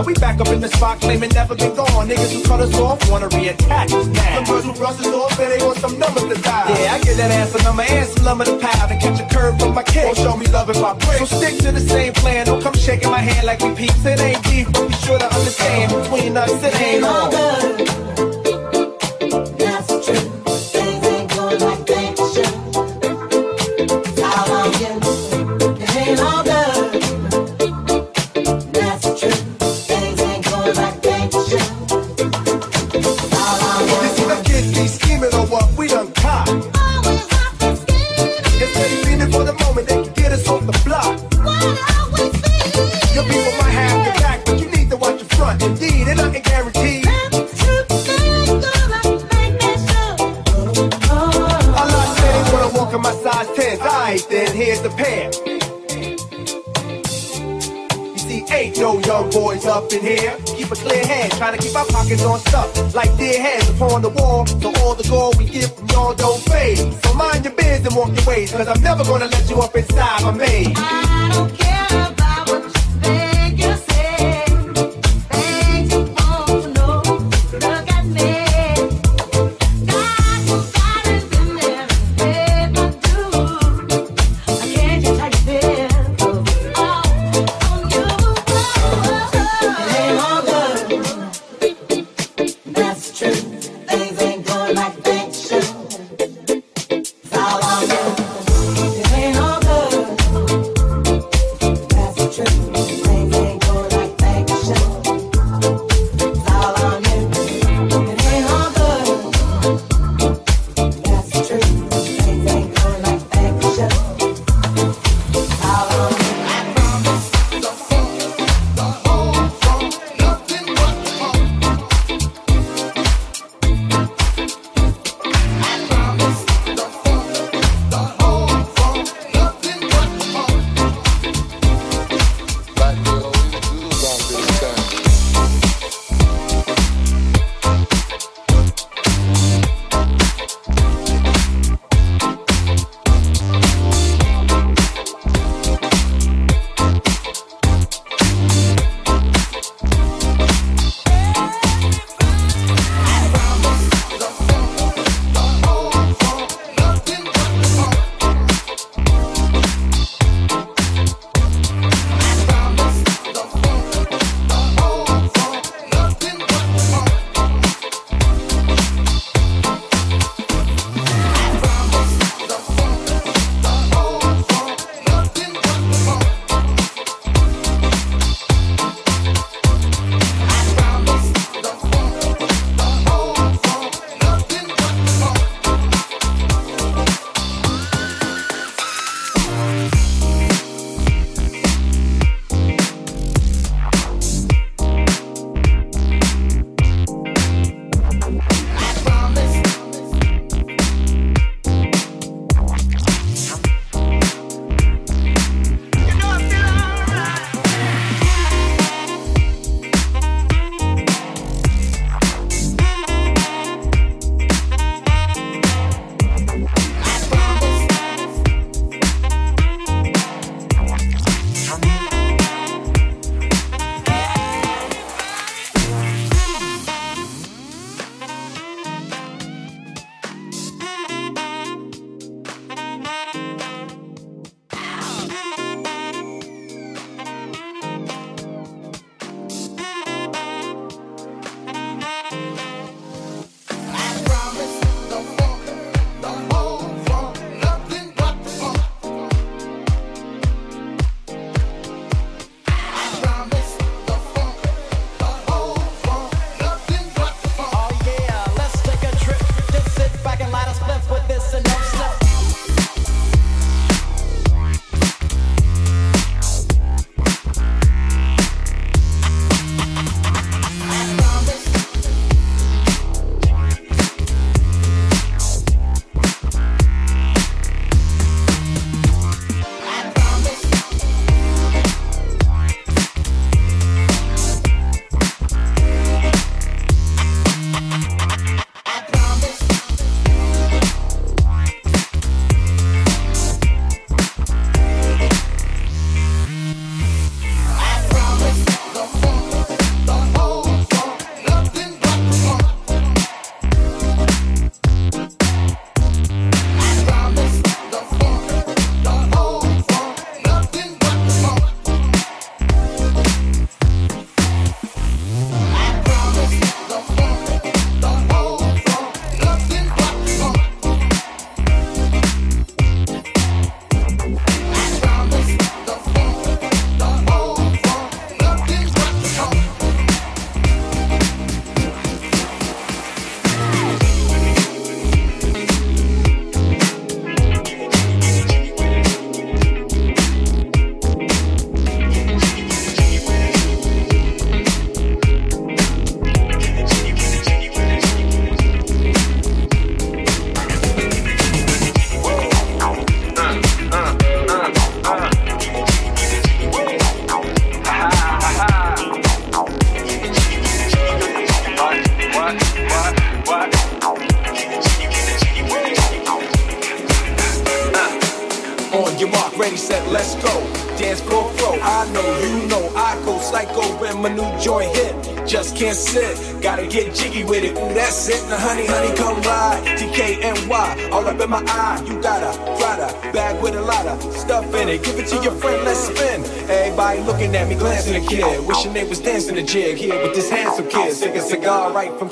Now we back up in the spot, claiming never been gone. Niggas who cut us off wanna reattach. us now. Some birds who brush us off and they want some numbers to die. Yeah, I get that ass a number and some lumber to pile. And catch a curve from my kid. Won't show me love if I break. So stick to the same plan. Don't come shaking my hand like we peeps. It ain't deep, but be sure to understand. Between us, it ain't all good. On stuff. Like deer heads upon the wall. So all the gold we get from y'all don't fade. So mind your biz and walk your ways. Cause I'm never gonna let you up inside my maze.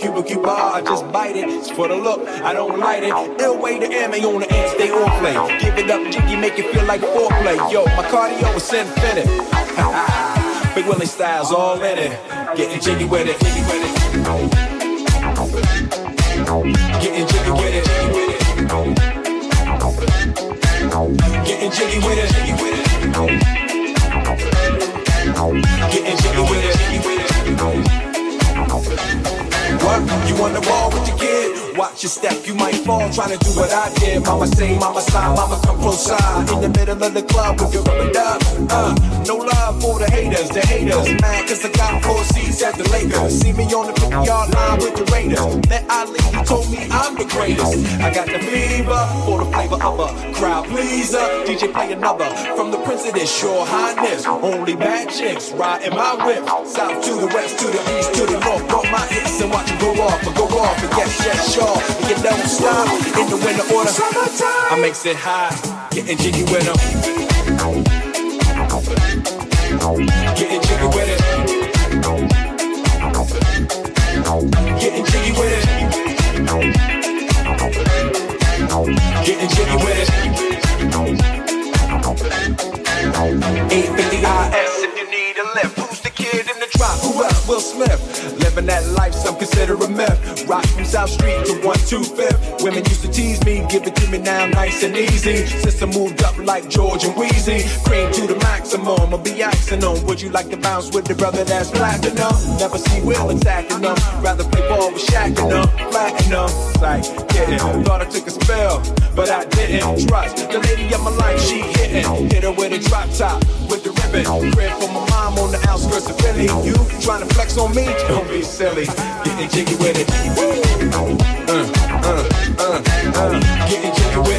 Cuba Cuba. I just bite it. It's for the look, I don't light it. Ill way to ammo on the end, stay on play. Give it up, jiggy, make it feel like foreplay. Yo, my cardio is infinite. Big Willie styles all in it. Getting jiggy with it. Jiggy with it. Getting jiggy with it. Jiggy with it. Getting jiggy with it. Jiggy with it. Getting You on the ball with the kid? Watch your step, you might fall trying to do what I did. Mama say, mama sigh, mama come close side. In the middle of the club with your rubber duck. Uh, no love for the haters, the haters. Mad cause I got four seats at the Lakers. See me on the 50 yard line with the Raiders. Met Ali, he told me I'm the greatest. I got the fever for the flavor of a crowd pleaser. DJ play another from the Prince of this Your Highness. Only bad chicks riding my whip. South to the west, to the east, to the north. Bump my hips and watch them go off and go off and yes, yes, sure. And you don't stop in the winter order. I makes it high, getting jiggy with them. Getting jiggy with it. Getting jiggy with it. Getting jiggy with it. 850 IS if you need a lift. Who's the kid in the drop? Who else? Will Smith. Living that life, some consider a myth. Rock from South Street to 125th. Women used to tease me, give it to me now nice and easy. Since I moved up like George and Weezy, cream to the maximum. I'll be asking them, would you like to bounce with the brother that's platinum? Never see Will attacking them. Rather play ball with Shaq and them, platinum. Like, getting, thought I took a spell, but I didn't trust. The lady of my life, she hitting. Hit her with a drop top, with the ribbon. Crib for my mom on the outskirts of Philly. You trying to flex on me? Don't be silly. Getting jiggy with it. Uh, uh, uh, uh. Getting jiggy with it.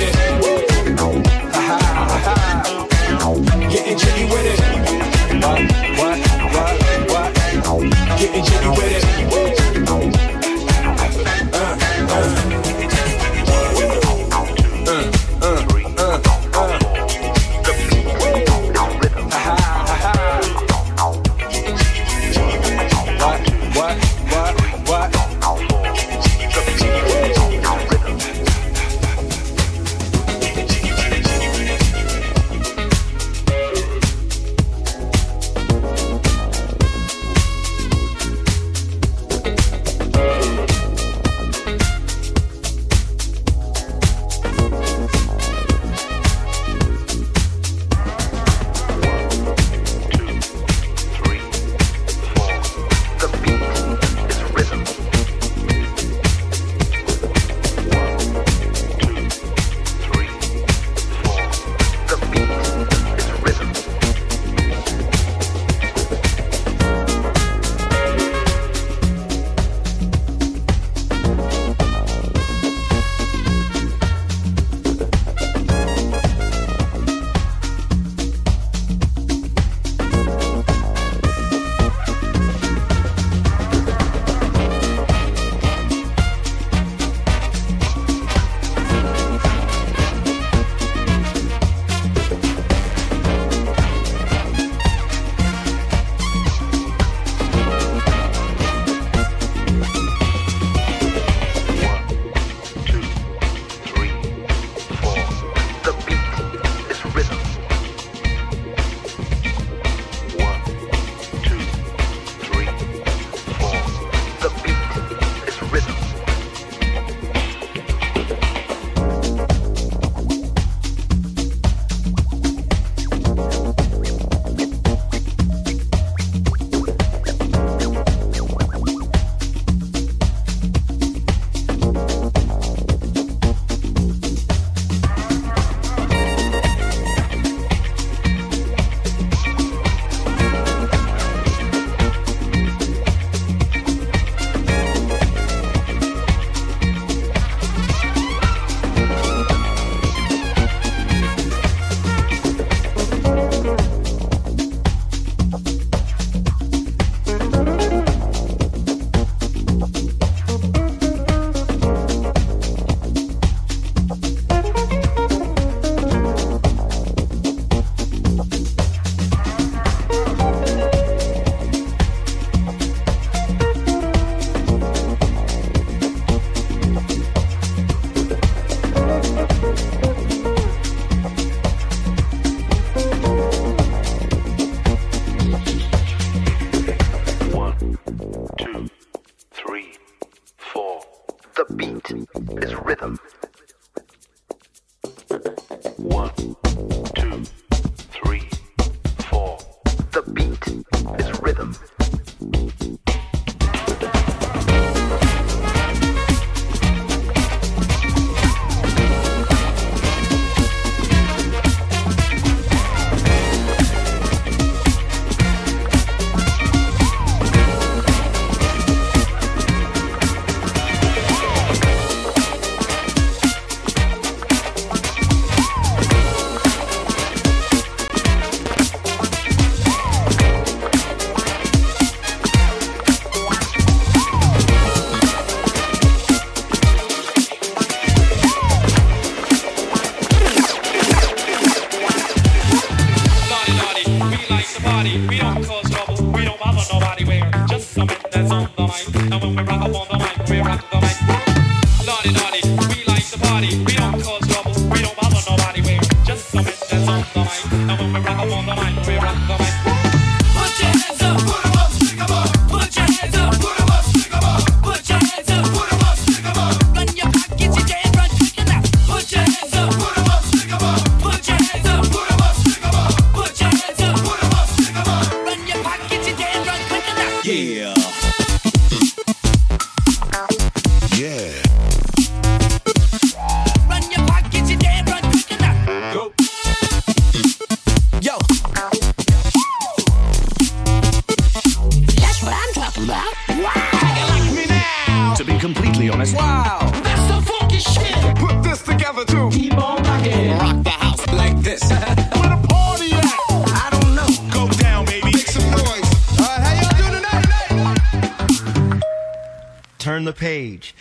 Tonight?